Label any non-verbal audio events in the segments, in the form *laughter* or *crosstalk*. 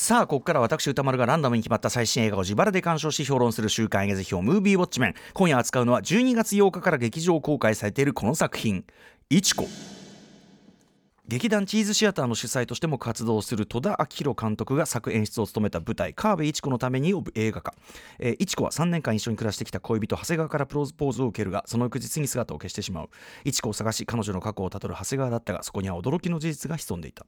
さあここから私歌丸がランダムに決まった最新映画を自腹で鑑賞し評論する週刊映画辞表ムービーウォッチメン。今夜扱うのは12月8日から劇場公開されているこの作品「いちこ」劇団チーズシアターの主催としても活動する戸田明宏監督が作演出を務めた舞台「川辺一子のために」を映画化、えー、一子は3年間一緒に暮らしてきた恋人長谷川からプロポーズを受けるがその翌日に姿を消してしまう。一子を探し彼女の過去をたどる長谷川だったがそこには驚きの事実が潜んでいた。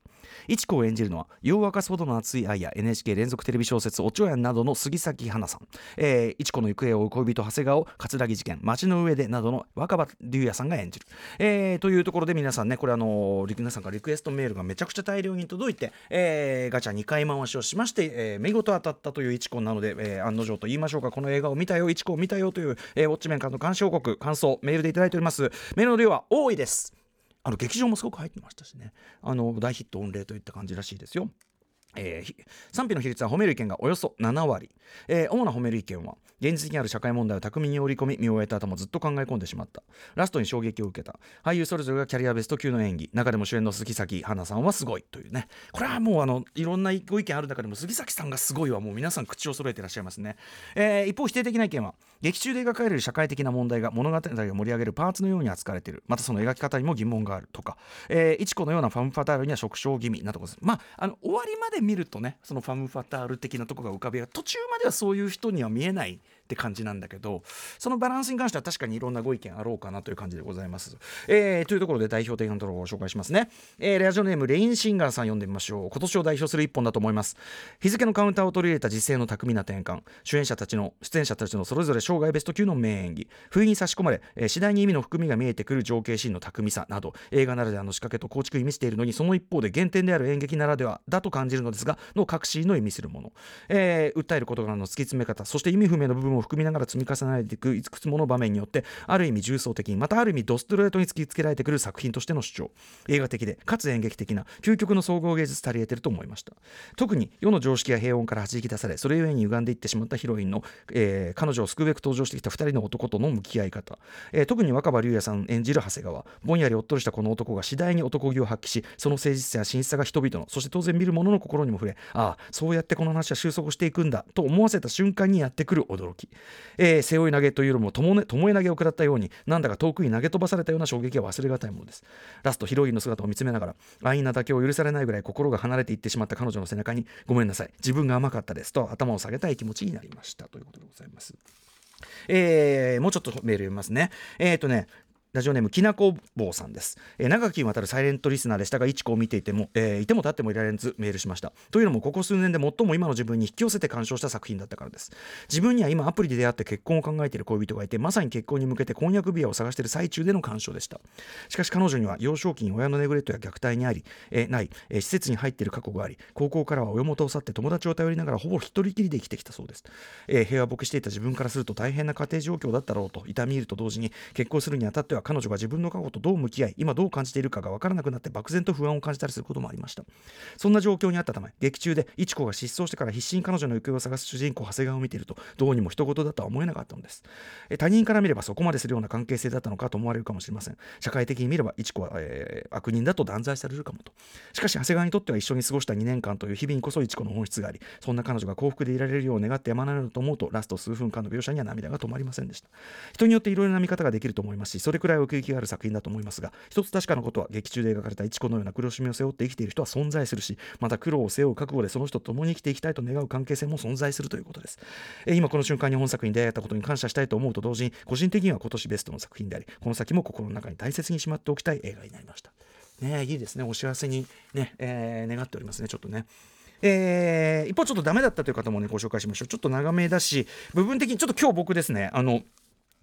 一子を演じるのは夜明かすほどの熱い愛や NHK 連続テレビ小説「おちょやん」などの杉咲花さん、えー、一子の行方を追う恋人長谷川を葛城事件街の上でなどの若葉龍也さんが演じる、えー、というところで皆さんねこれあの皆さんからリクエストメールがめちゃくちゃ大量に届いて、えー、ガチャ2回回しをしまして、えー、見事当たったという一コンなので、えー、案の定と言いましょうかこの映画を見たよ一コを見たよという、えー、ウォッチメンからの鑑賞報告感想メールでいただいております。メールの量は多いです。あの劇場もすごく入ってましたしね。あの大ヒット御礼といった感じらしいですよ。えー、賛否の比率は褒める意見がおよそ7割、えー、主な褒める意見は現実にある社会問題を巧みに織り込み見終えた後もずっと考え込んでしまった。ラストに衝撃を受けた。俳優それぞれがキャリアベスト級の演技。中でも主演の杉咲花さんはすごいというね。これはもうあのいろんなご意見ある中でも杉咲さんがすごいはもう皆さん口を揃えてらっしゃいますね、えー、一方否定的な意見は劇中で描かれる社会的な問題が物語を盛り上げるパーツのように扱われている。またその描き方にも疑問があるとか、えー、一子のようなファンファタールには縮小気味なとこです。まああの終わりまで見るとねそのファム・ファタール的なとこが浮かび上が途中まではそういう人には見えないって感じなんだけどそのバランスに関しては確かにいろんなご意見あろうかなという感じでございます。えー、というところで代表的なところをご紹介しますね。えー、ラジオネームレインシンガーさん読んでみましょう。今年を代表する一本だと思います。日付のカウンターを取り入れた実践の巧みな転換主演者たちの出演者たちのそれぞれ生涯ベスト級の名演技不意に差し込まれ、えー、次第に意味の含みが見えてくる情景シーンの巧みさなど映画ならではの仕掛けと構築を意味しているのにその一方で原点である演劇ならではだと感じるのですがの確信の意味するもの、えー、訴える事柄の突き詰め方そして意味不明の部分を含みながら積み重ねていくいくつもの場面によってある意味重層的にまたある意味ドストレートに突きつけられてくる作品としての主張。映画的でかつ演劇的な究極の総合芸術足り得てると思いました。特に世の常識や平穏から弾き出されそれゆえに歪んでいってしまったヒロインの、えー、彼女を救うべく登場してきた2人の男との向き合い方、えー、特に若葉龍也さん演じる長谷川ぼんやりおっとりしたこの男が次第に男気を発揮しその誠実さや真実さが人々のそして当然見る者の心にも触れああそうやってこの話は収束していくんだと思わせた瞬間にやってくる驚き、えー、背負い投げというよりもとも、ね、え投げを食らったようになんだか遠くに投げ飛ばされたような衝撃は忘れがたいものです。ラストヒロインの姿を見つめながら安易なだけを許されないぐらい心が離れていってしまった彼女の背中にごめんなさい自分が甘かったですと頭を下げたい気持ちになりましたということでございます。えー、もうちょっとメール読みますね。えっ、ー、とね、ラジオネームきなこ坊さんです、えー、長きにわたるサイレントリスナーでしたが一子を見ていても、えー、いても立ってもいられずメールしました。というのもここ数年で最も今の自分に引き寄せて鑑賞した作品だったからです。自分には今アプリで出会って結婚を考えている恋人がいてまさに結婚に向けて婚約指輪を探している最中での鑑賞でした。しかし彼女には幼少期に親のネグレットや虐待にあり、えー、ない、え、施設に入っている過去があり高校からは親元を去って友達を頼りながらほぼ一人きりで生きてきたそうです、え、平和ボケしていた自分からすると大変な家庭状況だったろうと痛み入ると同時に結婚するにあたっては彼女が自分の過去とどう向き合い今どう感じているかが分からなくなって漠然と不安を感じたりすることもありました。そんな状況にあったため劇中で一子が失踪してから必死に彼女の行方を探す主人公長谷川を見ているとどうにも人事だとは思えなかったのです。え他人から見ればそこまでするような関係性だったのかと思われるかもしれません。社会的に見れば一子は、えー、悪人だと断罪されるかもと。しかし長谷川にとっては一緒に過ごした2年間という日々にこそ一子の本質がありそんな彼女が幸福でいられるよう願ってやまないのと思うとラスト数分間の描写には涙が止まりませんでした。人によっていろいろな見方ができると思いますしそれくらい奥行きがある作品だと思いますが一つ確かなことは劇中で描かれた一子のような苦しみを背負って生きている人は存在するしまた苦労を背負う覚悟でその人と共に生きていきたいと願う関係性も存在するということです、え今この瞬間に本作に出会えたことに感謝したいと思うと同時に個人的には今年ベストの作品でありこの先も心の中に大切にしまっておきたい映画になりました。ねいいですね。お幸せにね、えー、願っておりますねちょっとね。えー、一方ちょっとダメだったという方もねご紹介しましょう。ちょっと長めだし部分的にちょっと今日僕ですねあの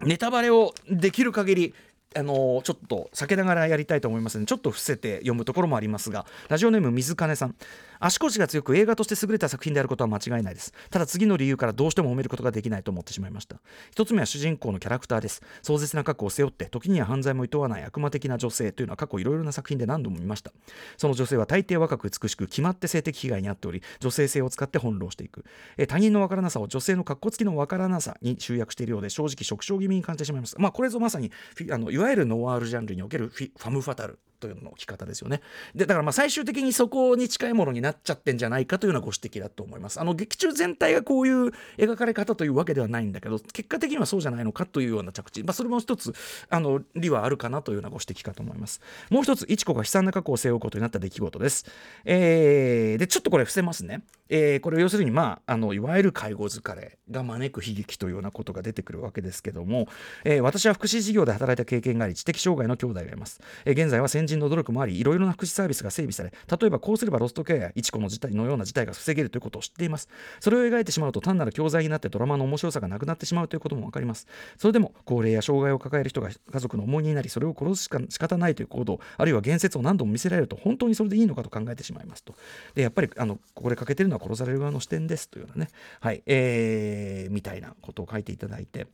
ネタバレをできる限りあのちょっと避けながらやりたいと思いますのでちょっと伏せて読むところもありますがラジオネーム水金さん。足腰が強く映画として優れた作品であることは間違いないです。ただ次の理由からどうしても褒めることができないと思ってしまいました。一つ目は主人公のキャラクターです。壮絶な過去を背負って時には犯罪も厭わない悪魔的な女性というのは過去いろいろな作品で何度も見ました。その女性は大抵若く美しく決まって性的被害に遭っており女性性を使って翻弄していく。え他人のわからなさを女性の格好付きのわからなさに集約しているようで正直触傷気味に感じてしまいます。まあこれぞまさにあのわゆるノワールジャンルにおけるファム・ファタル。というのの着方ですよね。でだからまあ最終的にそこに近いものになっちゃってんじゃないかというようなご指摘だと思います。あの劇中全体がこういう描かれ方というわけではないんだけど結果的にはそうじゃないのかというような着地、まあ、それも一つあの理はあるかなというようなご指摘かと思います。もう一ついちこが悲惨な過去を背負うことになった出来事です、えー、でちょっとこれ伏せますね、えー、これ要するにまああのいわゆる介護疲れが招く悲劇というようなことが出てくるわけですけども、えー、私は福祉事業で働いた経験があり知的障害の兄弟がいます、えー、現在は先人の努力もありいろいろな福祉サービスが整備され例えばこうすればロストケアやいちこの事態のような事態が防げるということを知っています。それを描いてしまうと単なる教材になってドラマの面白さがなくなってしまうということも分かります。それでも高齢や障害を抱える人が家族の重荷になりそれを殺すしか仕方ないという行動あるいは言説を何度も見せられると本当にそれでいいのかと考えてしまいますと。でやっぱりあのここで欠けてるのは殺される側の視点ですというようなね。はい。えー、みたいなことを書いていただいて。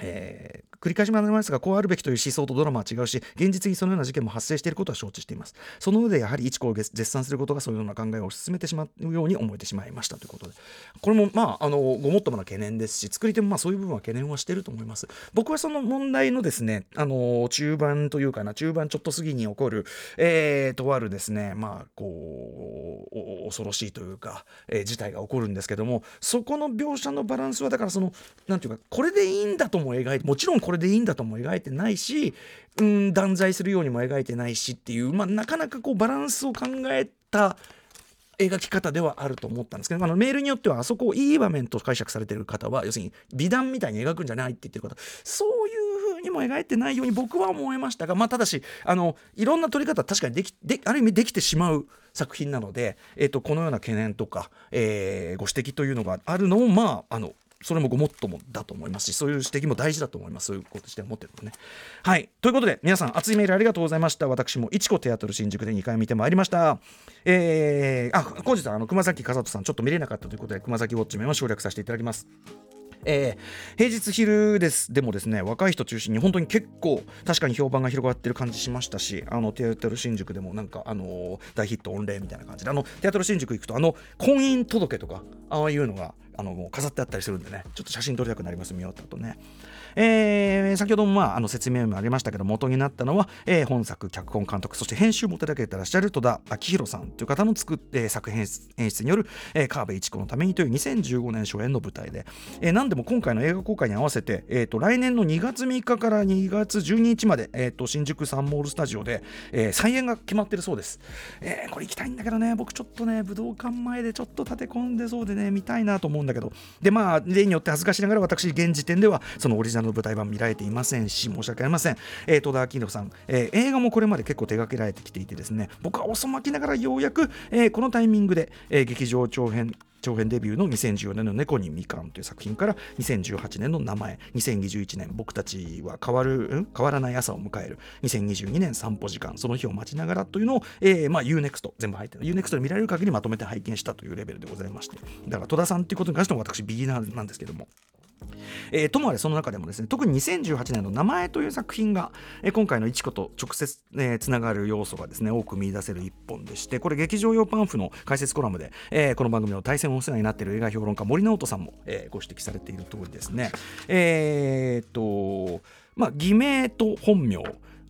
えー、繰り返し学びますがこうあるべきという思想とドラマは違うし現実にそのような事件も発生していることは承知しています。その上でやはり一子を絶賛することがそういうような考えを進めてしまうように思えてしまいましたということでこれもまああのごもっともな懸念ですし作り手もまあそういう部分は懸念はしていると思います。僕はその問題のですねあの中盤というかな中盤ちょっと過ぎに起こる、えー、とあるですねまあこう恐ろしいというか、えー、事態が起こるんですけどもそこの描写のバランスはだからそのなんていうかこれでいいんだと思も描いてもちろんこれでいいんだとも描いてないしうん断罪するようにも描いてないしっていう、まあ、なかなかこうバランスを考えた描き方ではあると思ったんですけどあのメールによってはあそこをいい場面と解釈されてる方は要するに美談みたいに描くんじゃないって言ってる方そういう風にも描いてないように僕は思いましたが、まあ、ただしあのいろんな撮り方確かにできである意味できてしまう作品なので、えーと、このような懸念とか、えー、ご指摘というのがあるのをまああのそれもごもっともだと思いますしそういう指摘も大事だと思います。そういうことして思ってるのね。はい。ということで皆さん熱いメールありがとうございました。私もいちこテアトル新宿で2回見てまいりました。えー、あ本日はあの熊崎和人さんちょっと見れなかったということで熊崎ウォッチメンを省略させていただきます。えー、平日昼です。でもですね若い人中心に本当に結構確かに評判が広がってる感じしましたしあのテアトル新宿でもなんかあのー、大ヒット御礼みたいな感じであのテアトル新宿行くとあの婚姻届とかああいうのがあのもう飾ってあったりするんでねちょっと写真撮りたくなります見終わった後ね。えー、先ほども、まあ、あの説明もありましたけど元になったのは、えー、本作脚本監督そして編集も手掛けてらっしゃる戸田明宏さんという方の作って、作品演出による、えー、川辺一子のためにという2015年初演の舞台で、えー、何でも今回の映画公開に合わせて、えーと、来年の2月3日から2月12日まで、えーと、新宿サンモールスタジオで、えー、再演が決まってるそうです、えー、これ行きたいんだけどね僕ちょっとね武道館前でちょっと立て込んでそうでね見たいなと思うんだけど。でまあ例によって恥ずかしながら私現時点ではそのオリジナルの舞台版見られていませんし申し訳ありません、えー、戸田明宏さん、えー、映画もこれまで結構手掛けられてきていてですね僕は遅まきながらようやく、えー、このタイミングで、えー、劇場長編長編デビューの2014年の猫にみかんという作品から2018年の名前2021年僕たちは変わる、変わらない朝を迎える2022年散歩時間その日を待ちながらというのを、えー、まあ UNEXT 全部入ってる。UNEXT で見られる限りまとめて拝見したというレベルでございまして。だから戸田さんということに関しても私ビギナーなんですけども。えー、ともあれその中でもですね特に2018年の「名前」という作品が、えー、今回のいちこと直接、えー、つながる要素がですね多く見出せる一本でしてこれ劇場用パンフの解説コラムで、えー、この番組の対戦をお世話になっている映画評論家森直人さんも、えー、ご指摘されている通りですね。えー、っとまあ偽名と本名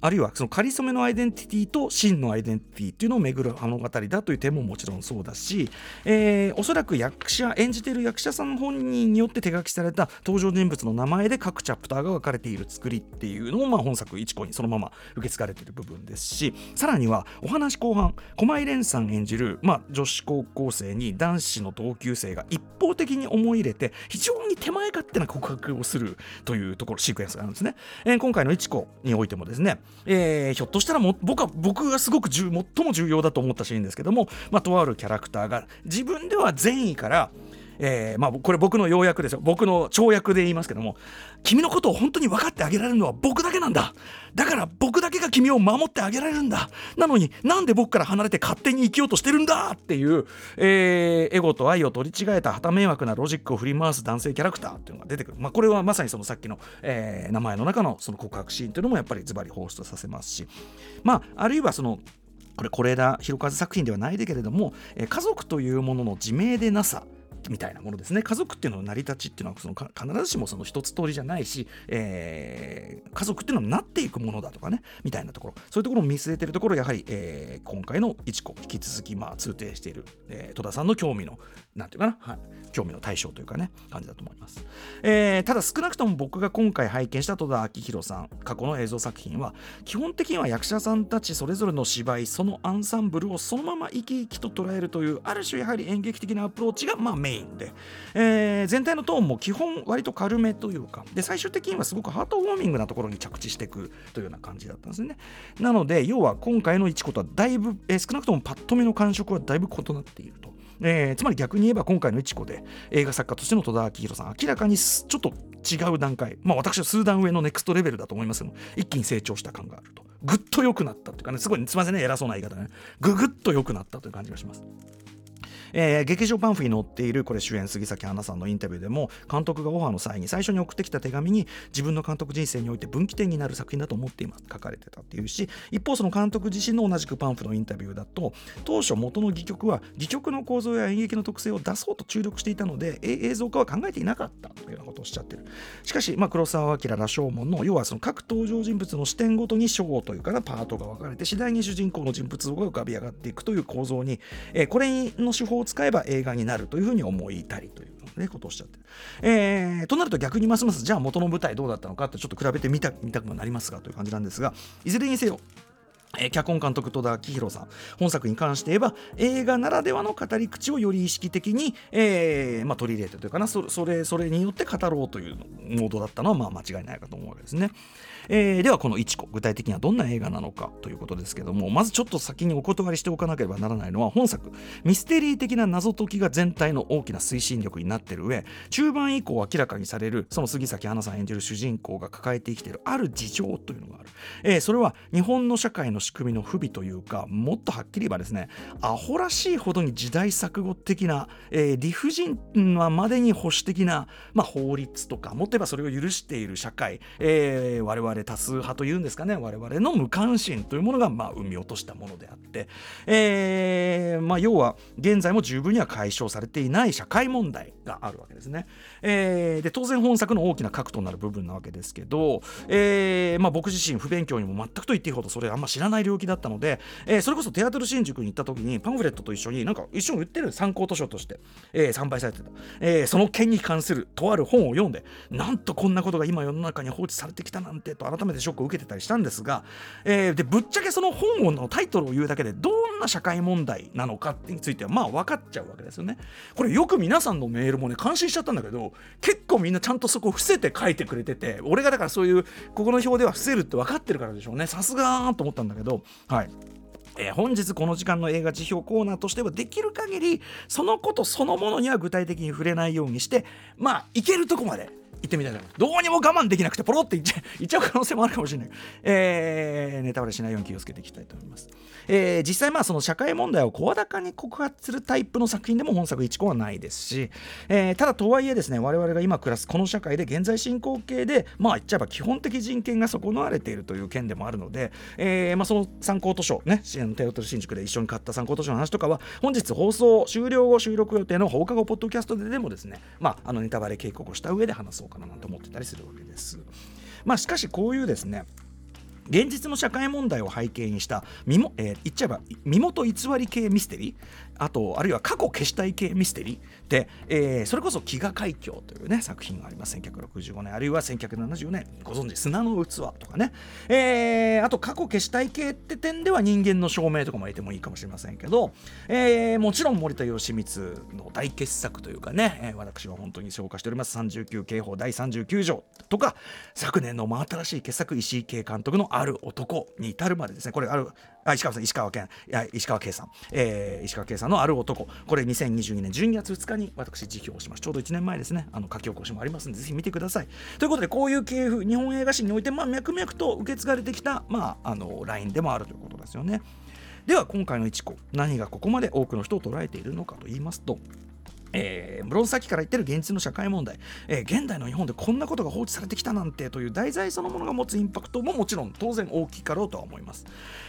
あるいはその仮初めのアイデンティティと真のアイデンティティっていうのを巡る物語だという点ももちろんそうだし、えー、おそらく役者演じている役者さん本人によって手書きされた登場人物の名前で各チャプターが分かれている作りっていうのも、まあ、本作一個にそのまま受け継がれている部分ですしさらにはお話後半駒井蓮さん演じる、まあ、女子高校生に男子の同級生が一方的に思い入れて非常に手前勝手な告白をするというところシークエンスがあるんですね、えー、今回の一子においてもですねえー、ひょっとしたらも僕は僕がすごく最も重要だと思ったシーンですけども、まあ、とあるキャラクターが自分では善意からえー、まあ、これ僕の要約ですよ。僕の跳躍で言いますけども君のことを本当に分かってあげられるのは僕だけなんだ。だから僕だけが君を守ってあげられるんだ。なのになんで僕から離れて勝手に生きようとしてるんだ？っていう、えー、エゴと愛を取り違えた旗迷惑なロジックを振り回す男性キャラクターっていうのが出てくる、まあ、これはまさにそのさっきの、えー、名前の中のその告白シーンっていうのもやっぱりズバリ放出させますし。まああるいはそのこれ是枝裕和作品ではないでけれども、えー、家族というものの自明でなさ。みたいなものですね。家族っていうのの成り立ちっていうのはその必ずしもその一つ通りじゃないし、えー、家族っていうのはなっていくものだとかね。みたいなところ。そういうところを見据えてるところやはり、えー、今回の一子引き続きまあ通底している、えー、戸田さんの興味のなんていうかな、はい、興味の対象というかね。感じだと思います、えー、ただ少なくとも僕が今回拝見した戸田明宏さん過去の映像作品は基本的には役者さんたちそれぞれの芝居そのアンサンブルをそのまま生き生きと捉えるというある種やはり演劇的なアプローチがまあメメインで、えー、全体のトーンも基本割と軽めというか。で最終的にはすごくハートウォーミングなところに着地していくというような感じだったんですね。なので要は今回の一子とはだいぶ、えー、少なくともパッと見の感触はだいぶ異なっていると。えー、つまり逆に言えば今回のいちこで映画作家としての戸田明宏さん明らかにちょっと違う段階。まあ私は数段上のネクストレベルだと思いますけど一気に成長した感があると。ぐっと良くなったというかねすごいすいませんね偉そうな言い方ね。ぐぐっと良くなったという感じがします。えー、劇場パンフに載っているこれ主演杉咲花さんのインタビューでも監督がオファーの際に最初に送ってきた手紙に自分の監督人生において分岐点になる作品だと思っています。書かれてたっていうし一方その監督自身の同じくパンフのインタビューだと当初元の戯曲は戯曲の構造や演劇の特性を出そうと注力していたので映像化は考えていなかったというようなことをおっしゃってる。しかし、まあ、黒澤明羅生門の要はその各登場人物の視点ごとに章というかなパートが分かれて次第に主人公の人物像が浮かび上がっていくという構造に、えー、これの手法を使えば映画になるというふうに思いたりという。ね、ことをおっしゃってる、えー、となると逆にますますじゃあ元の舞台どうだったのかってちょっと比べてみた見たくもなりますがという感じなんですがいずれにせよえ、脚本監督戸田明宏さん本作に関して言えば映画ならではの語り口をより意識的に、えーまあ、取り入れてというかなそそれそれによって語ろうというモードだったのはまあ間違いないかと思うわけですね。えー、ではこの「いちこ」具体的にはどんな映画なのかということですけどもまずちょっと先にお断りしておかなければならないのは本作。ミステリー的な謎解きが全体の大きな推進力になってる上中盤以降明らかにされるその杉咲花さん演じる主人公が抱えて生きているある事情というのがある、えー、それは日本の社会の仕組みの不備というかもっとはっきり言えばですねアホらしいほどに時代錯誤的な、えー、理不尽はまでに保守的な、まあ、法律とかもっと言えばそれを許している社会、えー、我々多数派というんですかね我々の無関心というものがまあ生み落としたものであって、えーまあ、要は現在も十分には解消されていない社会問題があるわけですね。えー、で当然本作の大きな核となる部分なわけですけど、えーまあ、僕自身不勉強にも全くと言っていいほどそれあんま知らない領域だったので、えー、それこそテアトル新宿に行った時にパンフレットと一緒になんか一緒に売ってる参考図書として、えー、参拝されてた、えー、その件に関するとある本を読んでなんとこんなことが今世の中に放置されてきたなんてと改めてショックを受けてたりしたんですが、えー、でぶっちゃけその本のタイトルを言うだけでどんな社会問題なのかについてはまあ分かっちゃうわけですよね。これよく皆さんのメールもね感心しちゃったんだけど結構みんなちゃんとそこ伏せて書いてくれてて俺がだからそういうここの表では伏せるって分かってるからでしょうねさすがーと思ったんだけどはい。え、本日この時間の映画辞表コーナーとしてはできる限りそのことそのものには具体的に触れないようにしてまあいけるとこまで行ってみたいと思います。どうにも我慢できなくてポロって言っちゃ *laughs* 言っちゃう可能性もあるかもしれない。えー、ネタバレしないように気をつけていきたいと思います。えー、実際まあその社会問題を声高に告発するタイプの作品でも本作一個はないですし、えー、ただとはいえですね我々が今暮らすこの社会で現在進行形でまあ言っちゃえば基本的人権が損なわれているという件でもあるので、えー、まあその参考図書ねテオトル新宿で一緒に買った参考図書の話とかは本日放送終了後収録予定の放課後ポッドキャストででもですねまああのネタバレ警告をした上で話そうかななんて思ってたりするわけです。まあしかしこういうですね現実の社会問題を背景にした身も、えー、言っちゃえば身元偽り系ミステリーあとあるいは過去消したい系ミステリーで、えー、それこそ飢餓海峡というね作品があります。1965年。あるいは1974年。ご存知砂の器とかね、えー、あと過去消したい系って点では人間の証明とかも入れてもいいかもしれませんけど、えー、もちろん森田義満の大傑作というかね、えー、私は本当に紹介しております。39刑法第39条とか昨年の真新しい傑作石井慶監督のある男に至るまでですね。これあるあ石川さん石川県いや石川圭さん、えー、石川圭さんのある男。これ2022年12月2日に私辞表をします。ちょうど1年前ですね。あの書き起こしもありますんでぜひ見てください。ということでこういう系譜日本映画史においてまあ脈々と受け継がれてきたまああのラインでもあるということですよね。では今回の一個何がここまで多くの人を捉えているのかと言いますとえー、無論さっきから言ってる現実の社会問題、えー、現代の日本でこんなことが放置されてきたなんてという題材そのものが持つインパクトももちろん当然大きいかろうとは思います、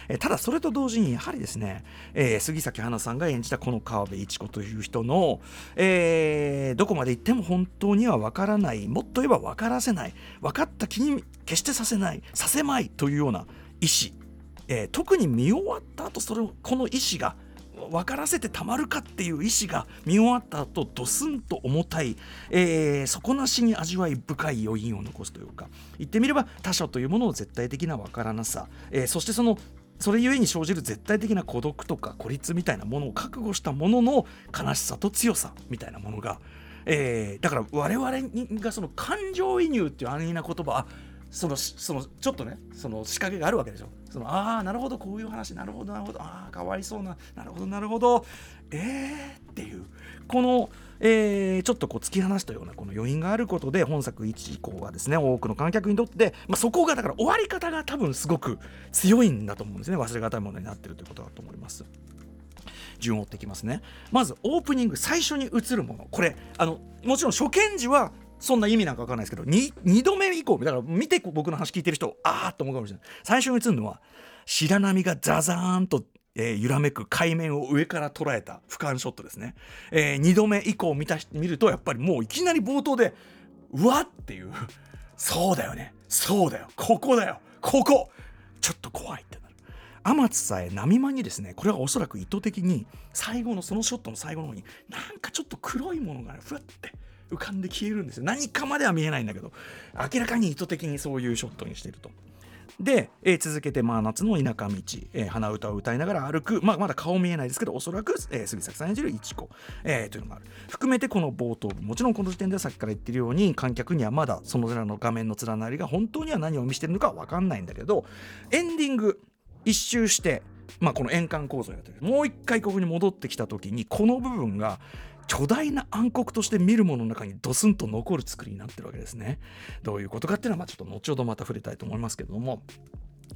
えー、ただそれと同時にやはりですね、えー、杉咲花さんが演じたこの川辺一子という人の、えー、どこまで行っても本当には分からないもっと言えば分からせない分かった気に決してさせないさせまいというような意思、えー、特に見終わった後それをこの意思が分からせてたまるかっていう意思が見終わった後ドスンと重たい、えー、底なしに味わい深い余韻を残すというか言ってみれば他者というものの絶対的な分からなさ、えー、そしてそのそれゆえに生じる絶対的な孤独とか孤立みたいなものを覚悟したものの悲しさと強さみたいなものが、えー、だから我々がその感情移入っていう安易な言葉そのそのちょっとねその仕掛けがあるわけでしょ。そのああなるほどこういう話なるほどなるほどああかわいそうななるほどなるほど。えーっていうこの、えー、ちょっとこう突き放したようなこの余韻があることで本作1以降はですね多くの観客にとって、まあ、そこがだから終わり方が多分すごく強いんだと思うんですね忘れがたいものになってるということだと思います。順を追っていきますね。まずオープニング最初に映るもの。これあのもちろん初見時はそんな意味なんか分かんないですけど 2, 2度目以降だから見て僕の話聞いてる人ああと思うかもしれない。最初に映るのは白波がザザーンと、えー、揺らめく海面を上から捉えた俯瞰ショットですね、えー、2度目以降見た見るとやっぱりもういきなり冒頭でうわっていう。そうだよね。そうだよ。ここだよ。ここ。ちょっと怖いってなる。天津さえ波間にですねこれはおそらく意図的に最後のそのショットの最後の方になんかちょっと黒いものがねふわって浮かんで消えるんですよ何かまでは見えないんだけど明らかに意図的にそういうショットにしていると。で、えー、続けて、まあ、夏の田舎道、えー、鼻歌を歌いながら歩く、まあ、まだ顔見えないですけど、おそらく、えー、杉咲さん演じる一子、えー、というのがある。含めて、この冒頭部、もちろんこの時点ではさっきから言ってるように、観客にはまだそのらの画面の連なりが本当には何を見せてるのか分かんないんだけど、エンディング、一周して、まあ、この円環構造やってるもう一回ここに戻ってきた時にこの部分が巨大な暗黒として見るものの中にドスンと残る作りになってるわけですね。どういうことかっていうのはまあちょっと後ほどまた触れたいと思いますけども。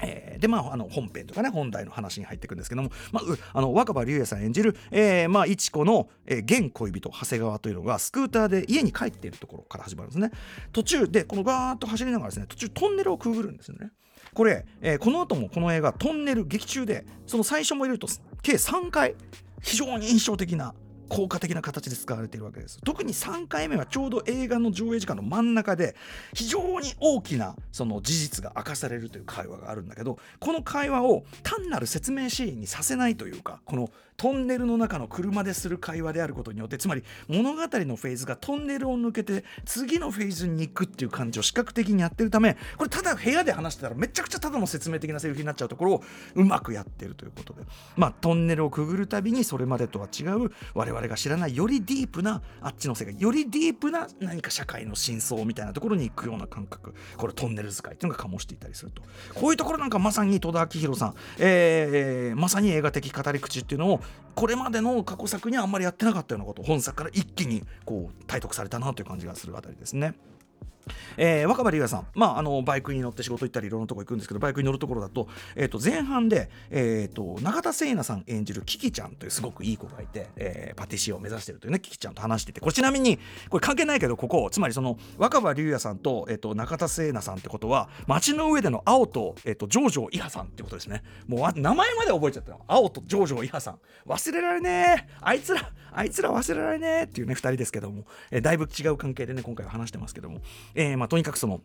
えー、でまあ、あの本編とかね本題の話に入っていくんですけども、まあ、あの若葉龍也さん演じる、えーまあ、一子の、えー、現恋人長谷川というのがスクーターで家に帰っているところから始まるんですね途中でこのガーッと走りながらですね途中トンネルをくぐるんですよねこれ、えー、この後もこの映画トンネル劇中でその最初も入れると計3回非常に印象的な効果的な形で使われているわけです。特に3回目はちょうど映画の上映時間の真ん中で非常に大きなその事実が明かされるという会話があるんだけどこの会話を単なる説明シーンにさせないというかこのトンネルの中の車でする会話であることによってつまり物語のフェーズがトンネルを抜けて次のフェーズに行くっていう感じを視覚的にやってるためこれただ部屋で話してたらめちゃくちゃただの説明的なセリフになっちゃうところをうまくやってるということで。まあトンネルをくぐるたびにそれまでとは違う我々々が知らないよりディープなあっちの世界よりディープな何か社会の真相みたいなところに行くような感覚これトンネル使いっていうのが醸していたりするとこういうところなんかまさに戸田明宏さん、えー、まさに映画的語り口っていうのをこれまでの過去作にはあんまりやってなかったようなこと本作から一気にこう体得されたなという感じがするあたりですね。えー、若葉龍也さん、まあ、あのバイクに乗って仕事行ったりいろんなとこ行くんですけどバイクに乗るところだと,、えー、と前半で、えー、と永田聖奈さん演じるキキちゃんというすごくいい子がいて、えー、パティシエを目指してるというねキキちゃんと話しててこれちなみにこれ関係ないけどここつまりその若葉龍也さんと,、えー、と中田聖奈さんってことは街の上での青と,、えー、と上条伊波さんってことですね。もう名前まで覚えちゃったよ。青と上条伊波さん。忘れられねえ。あいつらあいつら忘れられねえっていうね2人ですけども、えー、だいぶ違う関係でね今回は話してますけども、えーまあ、とにかくその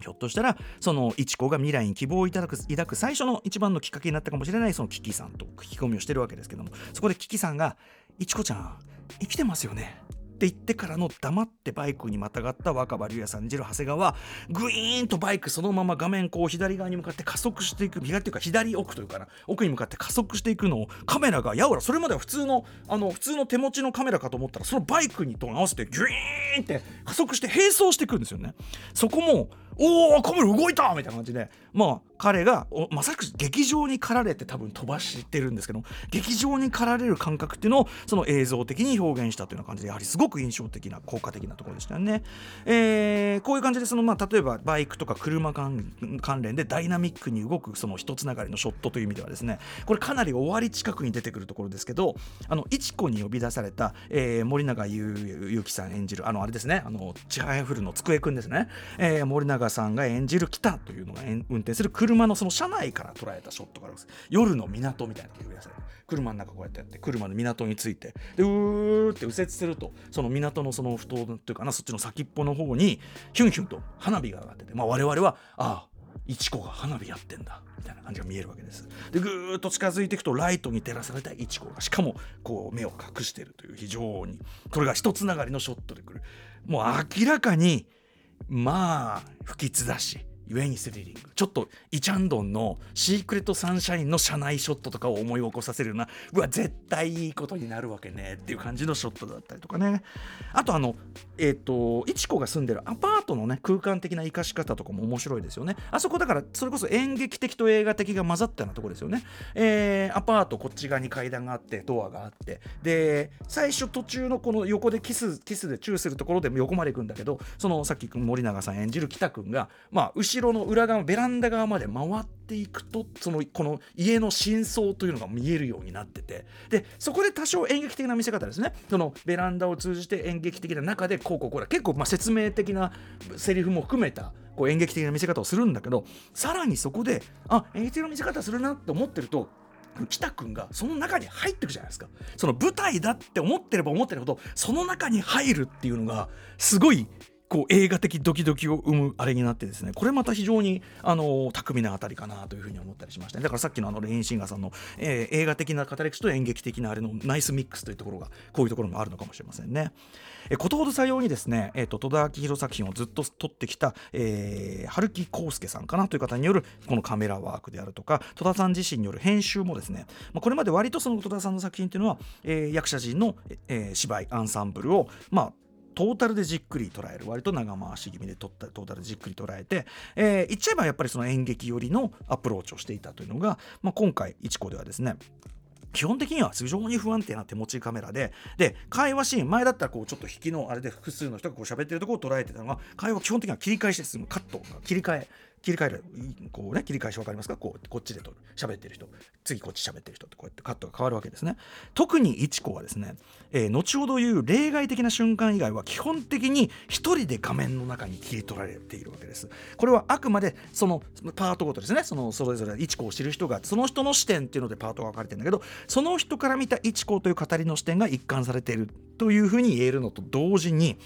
ひょっとしたらその一子が未来に希望を抱く抱く最初の一番のきっかけになったかもしれないそのキキさんと聞き込みをしてるわけですけどもそこでキキさんが「いちこちゃん生きてますよね」って言ってからの黙ってバイクにまたがった若葉龍也さん演じる長谷川グイーンとバイクそのまま画面こう左側に向かって加速していく左というか左奥というかな奥に向かって加速していくのをカメラがやおらそれまでは普通のあの普通の手持ちのカメラかと思ったらそのバイクにと合わせてギュイーンって加速して並走していくんですよね。そこもおおカメラ動いたみたいな感じでまあ彼がまさしく劇場に駆られて多分飛ばしてるんですけど劇場に駆られる感覚っていうのをその映像的に表現したというような感じでやはりすごく印象的な効果的なところでしたよね。えー、こういう感じでその、まあ、例えばバイクとか車関連でダイナミックに動くその一つながりのショットという意味ではですねこれかなり終わり近くに出てくるところですけどあのいちこに呼び出された、えー、森永ゆきさん演じるあのあれですねあのちはやふるの机くんですね、えー、森永さんが演じる北というのが運転する車のその車内から捉えたショットがあるんです。夜の港みたいな呼び出され車の中こうやってやって車の港について。でうーって右折するとその港のその不当というかなそっちの先っぽの方にヒュンヒュンと花火が上がってて、まあ、我々はああいちこが花火やってんだみたいな感じが見えるわけですでぐーっと近づいていくとライトに照らされたいちこがしかもこう目を隠しているという非常にこれが一つながりのショットでくるもう明らかにまあ不吉だし。ゆえにスリリング。ちょっとイチャンドンのシークレットサンシャインの車内ショットとかを思い起こさせるようなうわ絶対いいことになるわけね。っていう感じのショットだったりとかね。あとあのえっ、ー、といちこが住んでるアパートのね空間的な生かし方とかも面白いですよね。あそこだからそれこそ演劇的と映画的が混ざったようなとこですよね、えー、アパートこっち側に階段があってドアがあって。で最初途中のこの横でキスキスでチューするところで横まで行くんだけどそのさっき森永さん演じる北君がまあ後ろの裏側ベランダ側まで回っていくとそのこの家の真相というのが見えるようになってて。でそこで多少演劇的な見せ方ですね。そのベランダを通じて演劇的な中でこうこうこれ結構ま説明的なセリフも含めたこう演劇的な見せ方をするんだけどさらにそこであ演劇的な見せ方するなって思ってると北君がその中に入ってくじゃないですか。その舞台だって思ってれば思ってるほどその中に入るっていうのがすごいこう映画的ドキドキを生むあれになってですねこれまた非常にあの巧みなあたりかなというふうに思ったりしましたねだからさっきのあのレインシンガーさんの、えー、映画的な語り口と演劇的なあれのナイスミックスというところがこういうところもあるのかもしれませんね。えー、ことほどさようにですね、えーと、戸田明宏作品をずっと撮ってきた、えー、春木康介さんかなという方によるこのカメラワークであるとか戸田さん自身による編集もですね、まあ、これまで割とその戸田さんの作品っていうのは、えー、役者陣の、えー、芝居アンサンブルをまあトータルでじっくり捉える。割と長回し気味で撮ったトータルでじっくり捉えて、えー、言っちゃえばやっぱりその演劇寄りのアプローチをしていたというのが、まあ、今回一子ではですね基本的には非常に不安定な手持ちカメラでで会話シーン前だったらこうちょっと引きのあれで複数の人がこう喋ってるところを捉えてたのが会話基本的には切り返しで進むカット切り替え。切り替えるこうね切り返し分かりますか？こうこっちで撮る喋ってる人。次こっち喋ってる人ってこうやってカットが変わるわけですね。特にいちこはですね、えー、後ほど言う例外的な瞬間以外は基本的に一人で画面の中に切り取られているわけです。これはあくまでそのパートごとですね。そのそれぞれいちこを知る人がその人の視点っていうのでパートが分かれてるんだけどその人から見たいちこという語りの視点が一貫されているというふうに言えるのと同時に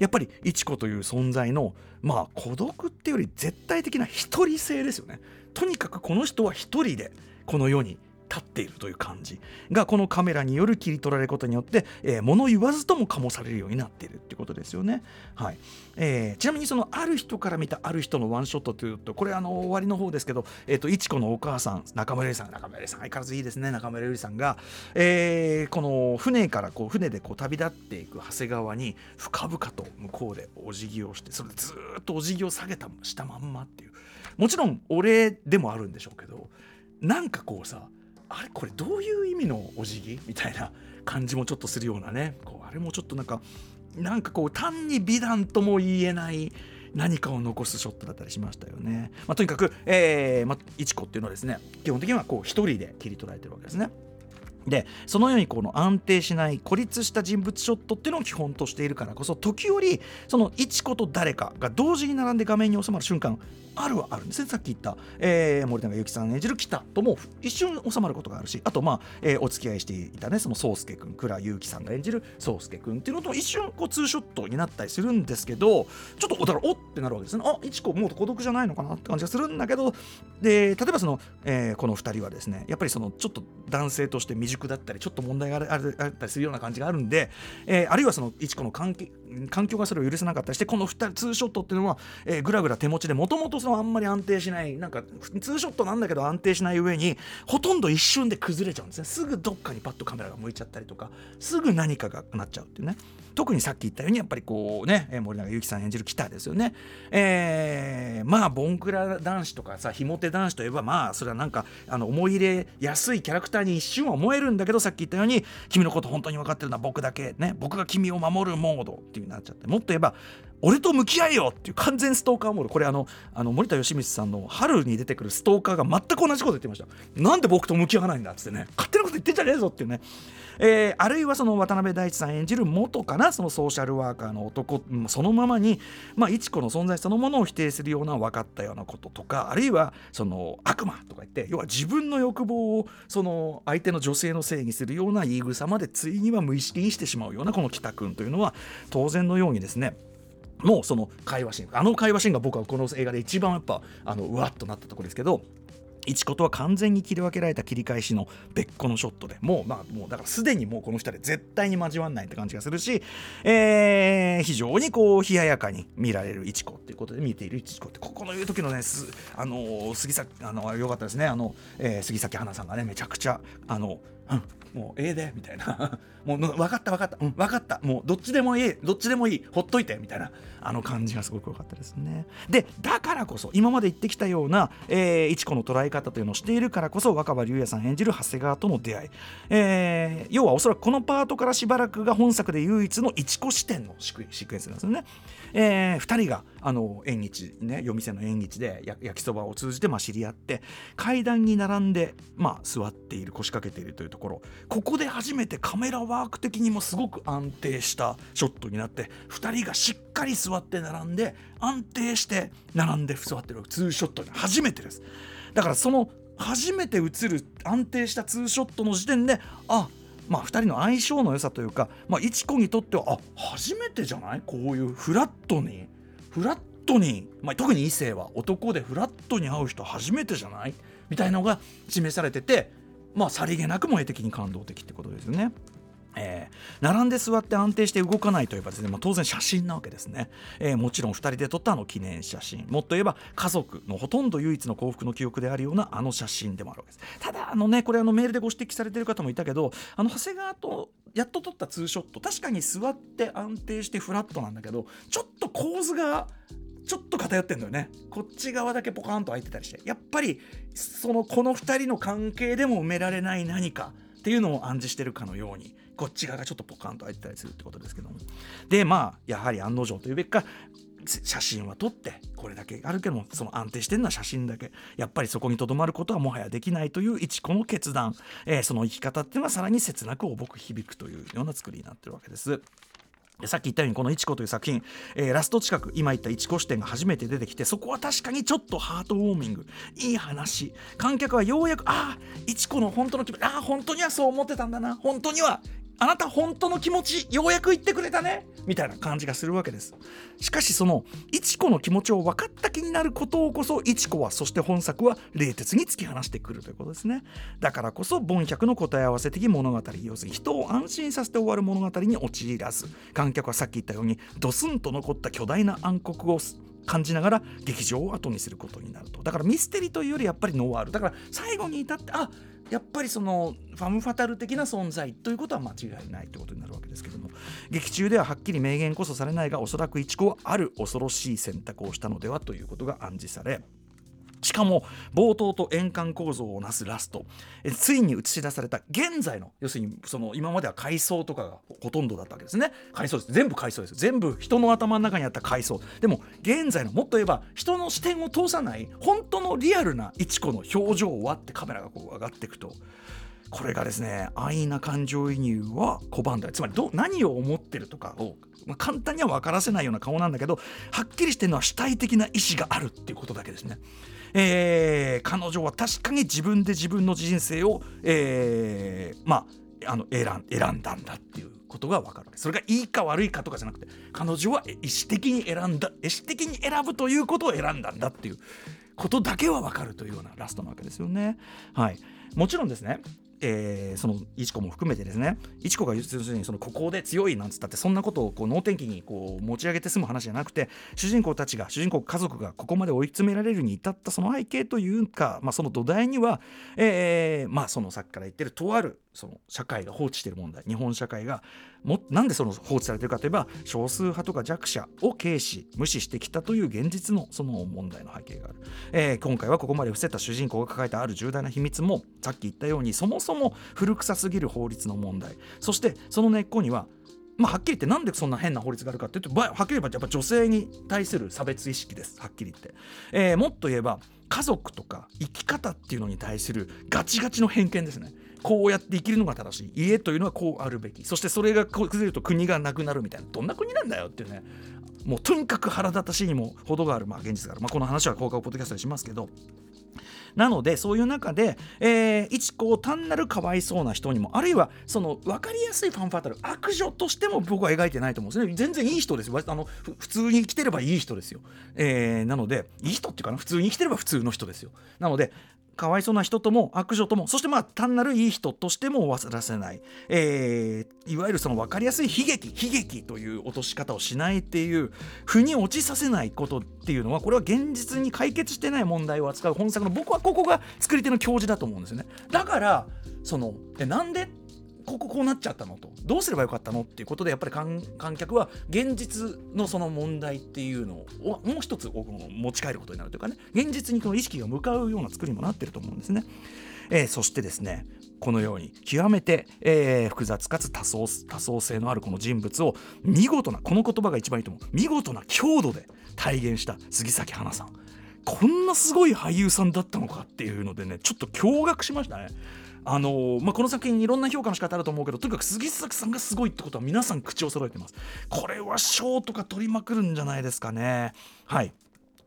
やっぱり一子という存在のまあ孤独っていうより絶対的な一人性ですよね。とにかくこの人は一人でこの世に立っているという感じがこのカメラによる切り取られることによって、えー、物言わずとも醸されるようになっているっていうことですよね。はいえー、ちなみにそのある人から見たある人のワンショットというとこれあの終わりの方ですけど、えーと、いちこのお母さん中村ゆりさん中村ゆりさん相変わらずいいですね中村ゆりさんが、えー、この船からこう船でこう旅立っていく長谷川に深々と向こうでお辞儀をしてそれでずっとお辞儀を下げたしたまんまっていうもちろんお礼でもあるんでしょうけどなんかこうさあれこれどういう意味のお辞儀？みたいな感じもちょっとするようなねこうあれもちょっとなんかなんかこう単に美談とも言えない何かを残すショットだったりしましたよね。まあ、とにかく、えーまあ、いちこっていうのはですね基本的にはこう一人で切り取られてるわけですね。でそのようにこの安定しない孤立した人物ショットっていうのを基本としているからこそ時折その一子と誰かが同時に並んで画面に収まる瞬間あるはあるんですね。さっき言った、えー、森永由紀さん演じる北とも一瞬収まることがあるしあとまあ、えー、お付き合いしていたねその宗介君倉祐希さんが演じる宗介君っていうのと一瞬こうツーショットになったりするんですけどちょっとおだらおってなるわけですね。あ一子もう孤独じゃないのかなって感じがするんだけどで例えばその、えー、この2人はですねやっぱりそのちょっと男性として未熟だったりちょっと問題があったりするような感じがあるんで、えー、あるいはその一子の関係環境がそれを許せなかったりしてこの2人ツーショットっていうのは、えー、ぐらぐら手持ちでもともとあんまり安定しないなんかツーショットなんだけど安定しない上にほとんど一瞬で崩れちゃうんですね。すぐどっかにパッとカメラが向いちゃったりとかすぐ何かがなっちゃうっていうね。特にさっき言ったようにやっぱりこうね森永由紀さん演じる北ですよね、えー、まあボンクラ男子とかさひも手男子といえばまあそれはなんかあの思い入れやすいキャラクターに一瞬は思えるんだけどさっき言ったように君のこと本当に分かってるのは僕だけね僕が君を守るモードっていうなっちゃってもっと言えば俺と向き合えよっていう完全ストーカーモード。これあのあの森田義満さんの春に出てくるストーカーが全く同じこと言ってました。なんで僕と向き合わないんだっつってね勝手なこと言ってんじゃねえぞっていうね。えー、あるいはその渡辺大地さん演じる元かなそのソーシャルワーカーの男そのままに、まあ、一子の存在そのものを否定するような分かったようなこととかあるいはその悪魔とか言って要は自分の欲望をその相手の女性のせいにするような言い草までついには無意識にしてしまうようなこの北君というのは当然のようにですね。もうその会話シーンあの会話シーンが僕はこの映画で一番やっぱあのうわっとなったところですけど一子とは完全に切り分けられた切り返しの別個のショットでもうまあもうだからすでにもうこの2人絶対に交わんないって感じがするし、えー、非常にこう冷ややかに見られる一子っていうことで見ている一子ってここのいう時のねあの杉崎あのよかったですね。あの、えー、杉咲花さんがねめちゃくちゃあの、うん。もうええでみたいな。*laughs* もう分かった分かった。うん。分かった。もうどっちでもいいどっちでもいい。ほっといてみたいな。あの感じがすごく良かったですね。でだからこそ今まで言ってきたような、えー、一子の捉え方というのをしているからこそ若葉龍也さん演じる長谷川との出会い、えー、要はおそらくこのパートからしばらくが本作で唯一の一子視点のシクエンスなんですよね、えー、2人があの縁日ね夜店の縁日で焼きそばを通じてまあ知り合って階段に並んでまあ座っている腰掛けているというところここで初めてカメラワーク的にもすごく安定したショットになって2人がしっかり座って並んで安定して並んで座ってるツーショットに初めてです。だからその初めて映る安定したツーショットの時点であまあ、2人の相性の良さというか、まあ、一子にとってはあ初めてじゃない？こういうフラットにフラットに、まあ、特に異性は男でフラットに会う人初めてじゃない？みたいのが示されててまあさりげなくも絵的に感動的ってことですよね。えー、並んで座って安定して動かないといえばですね、まあ、当然写真なわけですね、えー、もちろん2人で撮ったあの記念写真もっと言えば家族のほとんど唯一の幸福の記憶であるようなあの写真でもあるわけですただあのねこれあのメールでご指摘されてる方もいたけどあの長谷川とやっと撮ったツーショット確かに座って安定してフラットなんだけどちょっと構図がちょっと偏ってんのよね。こっち側だけポカーンと開いてたりして。やっぱりそのこの2人の関係でも埋められない何かっていうのを暗示してるかのようにこっち側がちょっとポカーンと開いてたりするってことですけども。でまあやはり案の定というべきか写真は撮ってこれだけあるけどもその安定してるのは写真だけ。やっぱりそこにとどまることはもはやできないという一個の決断、えー、その生き方っていうのはさらに切なく重く響くというような作りになってるわけです。さっき言ったようにこの「いちこ」という作品、えー、ラスト近く今言ったいちこ視点が初めて出てきてそこは確かにちょっとハートウォーミングいい話。観客はようやくああいちこの本当の気分ああ本当にはそう思ってたんだな。本当にはあなた本当の気持ちようやく言ってくれたね。みたいな感じがするわけです。しかしそのいちこの気持ちを分かった気になることをこそいちこはそして本作は冷徹に突き放してくるということですね。だからこそ凡百の答え合わせ的物語要するに人を安心させて終わる物語に陥らず観客はさっき言ったようにドスンと残った巨大な暗黒を感じながら劇場を後にすることになると。だからミステリーというよりやっぱりノワール。だから最後に至ってあやっぱりそのファム・ファタル的な存在ということは間違いないということになるわけですけども劇中でははっきり明言こそされないがおそらく一子はある恐ろしい選択をしたのではということが暗示されしかも冒頭と円環構造をなすラスト。えついに映し出された現在の要するにその今までは階層とかがほとんどだったわけですね。階層です。全部階層です。全部人の頭の中にあった階層。でも現在のもっと言えば人の視点を通さない本当のリアルな一子の表情を割ってカメラがこう上がっていくと。これがですね安易な感情移入は拒んだ。つまりど何を思ってるとかを、簡単には分からせないような顔なんだけどはっきりしてるのは主体的な意思があるっていうことだけですね。えー、彼女は確かに自分で自分の人生を、えー、まああの選んだんだっていうことが分かるそれがいいか悪いかとかじゃなくて彼女は意思的に選んだ意思的に選ぶということを選んだんだっていうことだけは分かるというようなラストなわけですよね。はい、もちろんですねえー、そのいちこも含めてですね。いちこが要するにそのここで強いなんつったってそんなことをこう能天気にこう持ち上げて済む話じゃなくて主人公たちが主人公家族がここまで追い詰められるに至ったその背景というか、まあ、その土台には、えー、まあそのさっきから言ってるとあるその社会が放置している問題日本社会がもなんでその放置されてるかといえば少数派とか弱者を軽視無視してきたという現実のその問題の背景がある、えー、今回はここまで伏せた主人公が抱えたある重大な秘密もさっき言ったようにそもそも古臭すぎる法律の問題。そしてその根っこにはまあ、はっきり言ってなんでそんな変な法律があるかっていうとはっきり言えばやっぱ女性に対する差別意識です。はっきり言って、えー、もっと言えば家族とか生き方っていうのに対するガチガチの偏見ですね。こうやって生きるのが正しい。家というのはこうあるべき。そしてそれが崩れると国がなくなるみたいな。どんな国なんだよっていうね。もうとにかく腹立たしいにも程がある、まあ、現実がある、まあ、この話は放課後ポッドキャストでしますけど。なのでそういう中で、えー、一個単なるかわいそうな人にもあるいはその分かりやすいファンファータル悪女としても僕は描いてないと思うんですね。全然いい人ですあの普通に生きてればいい人ですよ、えー、なのでいい人っていうかな。普通に生きてれば普通の人ですよ。なのでかわいそうな人とも悪女ともそしてまあ単なるいい人としても忘らせない、えー、いわゆるその分かりやすい悲劇悲劇という落とし方をしないっていう腑に落ちさせないことっていうのはこれは現実に解決してない問題を扱う本作の僕はここが作り手の教授だと思うんですよね。だからそのえなんでこここうなっちゃったのとどうすればよかったのっていうことでやっぱり観客は現実のその問題っていうのをもう一つ持ち帰ることになるというかね現実にこの意識が向かうような作りにもなってると思うんですね。えー、そしてですねこのように極めて、えー、複雑かつ多層多層性のあるこの人物を見事なこの言葉が一番いいと思う見事な強度で体現した杉咲花さんこんなすごい俳優さんだったのかっていうのでねちょっと驚愕しましたね。あのー、まあ、この作品いろんな評価の仕方あると思うけどとにかく杉崎さんがすごいってことは皆さん口を揃えてます。これは賞とか取りまくるんじゃないですかね。はい。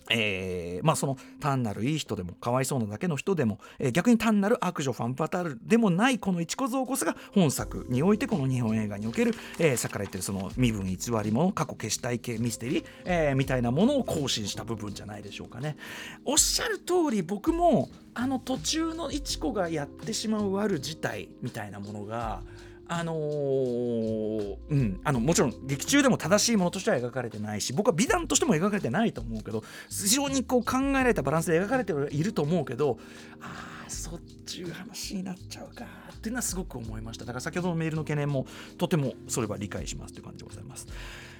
えー、まあその単なるいい人でもかわいそうなだけの人でも、えー、逆に単なる悪女ファンパタールでもないこの一小僧こそが本作においてこの日本映画における、えー、さっから言ってるその身分偽り者過去消したい系ミステリー、えー、みたいなものを更新した部分じゃないでしょうかね。おっしゃる通り僕もあの途中の一子がやってしまう悪自体みたいなものがあのー、うん、あのもちろん劇中でも正しいものとしては描かれてないし僕は美談としても描かれてないと思うけど非常にこう考えられたバランスで描かれていると思うけどああそっちいう話になっちゃうかっていうのはすごく思いましただから先ほどのメールの懸念もとてもそれは理解しますという感じでございます。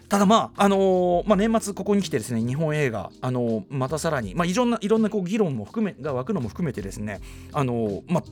ただまああのー、まあ、年末ここに来てですね日本映画、あのー、またさらに、まあ、いろんないろんなこう議論も含めが湧くのも含めてですね、あのー、まあ、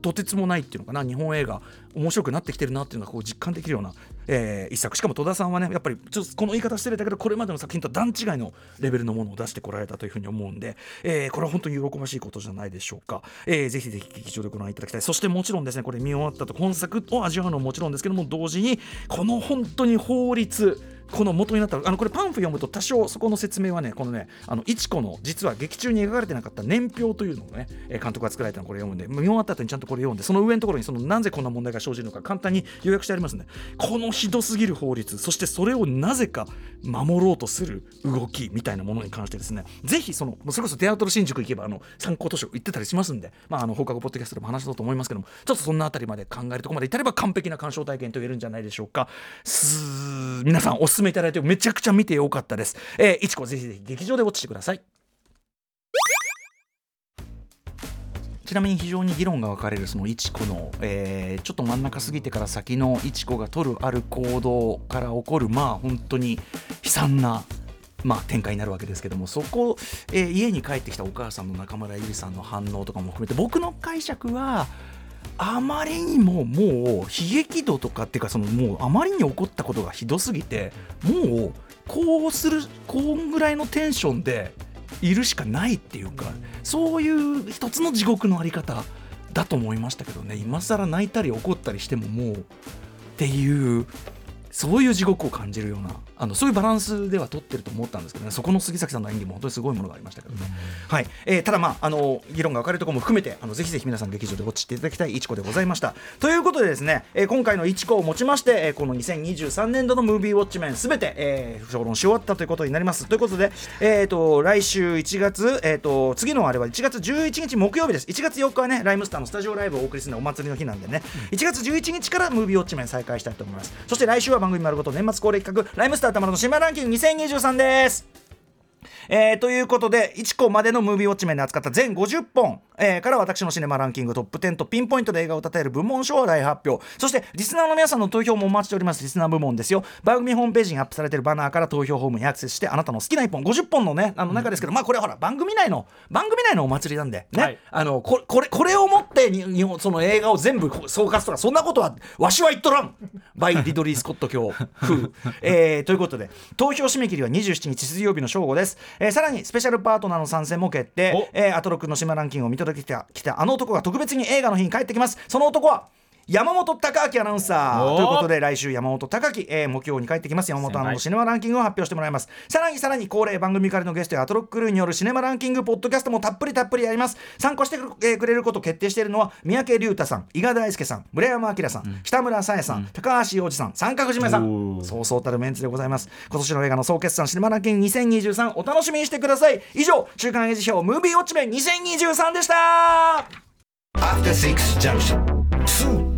とてつもないっていうのかな日本映画面白くなってきてるなっていうのがこう実感できるような、えー、一作。しかも戸田さんはねやっぱりちょっとこの言い方してるだけどこれまでの作品と段違いのレベルのものを出してこられたというふうに思うんで、えー、これは本当に喜ばしいことじゃないでしょうか、えー、ぜひぜひ劇場でご覧いただきたい。そしてもちろんですねこれ見終わったと本作を味わうのももちろんですけども同時にこの本当に法律この元になったあのこれパンフ読むと多少そこの説明はねこのねあの一子の実は劇中に描かれてなかった年表というのをね監督が作られたのこれ読むんで見終わった後にちゃんとこれ読んでその上のところにそのなぜこんな問題が生じるのか簡単に要約してありますね。このひどすぎる法律そしてそれをなぜか守ろうとする動きみたいなものに関してですね。ぜひそのそれこそテアトル新宿行けばあの参考図書行ってたりしますんでまああの放課後ポッドキャストでも話そうと思いますけどもちょっとそんなあたりまで考えるところまで至れば完璧な鑑賞体験と言えるんじゃないでしょうか。す皆さんおす勧めいただいてめちゃくちゃ見てよかったです。えー、いちこぜひぜひ劇場でウォッチしてください。ちなみに非常に議論が分かれるそのいちこの、えー、ちょっと真ん中過ぎてから先のいちこが取るある行動から起こるまあ本当に悲惨なまあ、展開になるわけですけどもそこ、えー、家に帰ってきたお母さんの中村ゆりさんの反応とかも含めて僕の解釈はあまりにももう悲劇度とかっていうかそのもうあまりに起こったことがひどすぎてもうこうするこんぐらいのテンションでいるしかないっていうかそういう一つの地獄のあり方だと思いましたけどね。今更泣いたり怒ったりしてももうっていうそういう地獄を感じるようなあのそういうバランスでは取ってると思ったんですけどね。そこの杉崎さんの演技も本当にすごいものがありましたけどね、はい。えー、ただまああの議論が分かれるところも含めてあのぜひぜひ皆さん劇場でウォッチしていただきたいいちこでございました。ということでですね、えー、今回のいちこをもちまして、えー、この2023年度のムービーウォッチメンすべて、えー、評論し終わったということになります。ということで、えーと、来週1月、えーと、次のあれは1月11日木曜日です。1月4日はねライムスターのスタジオライブをお送りするのお祭りの日なんでね、1月11日からムービーウォッチメン再開したいと思います。そして来週は番組丸ごと年末恒例企画ライムスターたまらの島ランキング2023です。えー、ということで1個までのムービーウォッチメンで扱った全50本、えー、から私のシネマランキングトップ10とピンポイントで映画をたたえる部門賞を大発表。そしてリスナーの皆さんの投票もお待ちしております。リスナー部門ですよ。番組ホームページにアップされているバナーから投票フォームにアクセスしてあなたの好きな1本50本のねあの中ですけど、うん、まあこれほら番組内の番組内のお祭りなんでね、はい、あのここれこれをもって日本その映画を全部総括とかそんなことはわしは言っとらん。バイリドリー・スコット教風、*laughs* えー、ということで投票締め切りは27日水曜日の正午です、えー、さらにスペシャルパートナーの参戦も決定、えー、アトロクの島ランキングを見届けてきたあの男が特別に映画の日に帰ってきます。その男は山本隆明アナウンサー。ということで来週山本隆明、えー、木曜に帰ってきます。山本アナのシネマランキングを発表してもらいます。さらにさらに恒例番組からのゲストやアトロックルーによるシネマランキングポッドキャストもたっぷりたっぷりやります。参加してくれること決定しているのは三宅龍太さん伊賀大輔さん村山明さん、うん、北村沙耶さん、うん、高橋洋二さん三角締めさん。そうそうたるメンツでございます。今年の映画の総決算シネマランキング2023お楽しみにしてください。以上週刊映画表ムービーウォッチメン2023でした。After Six Junction 2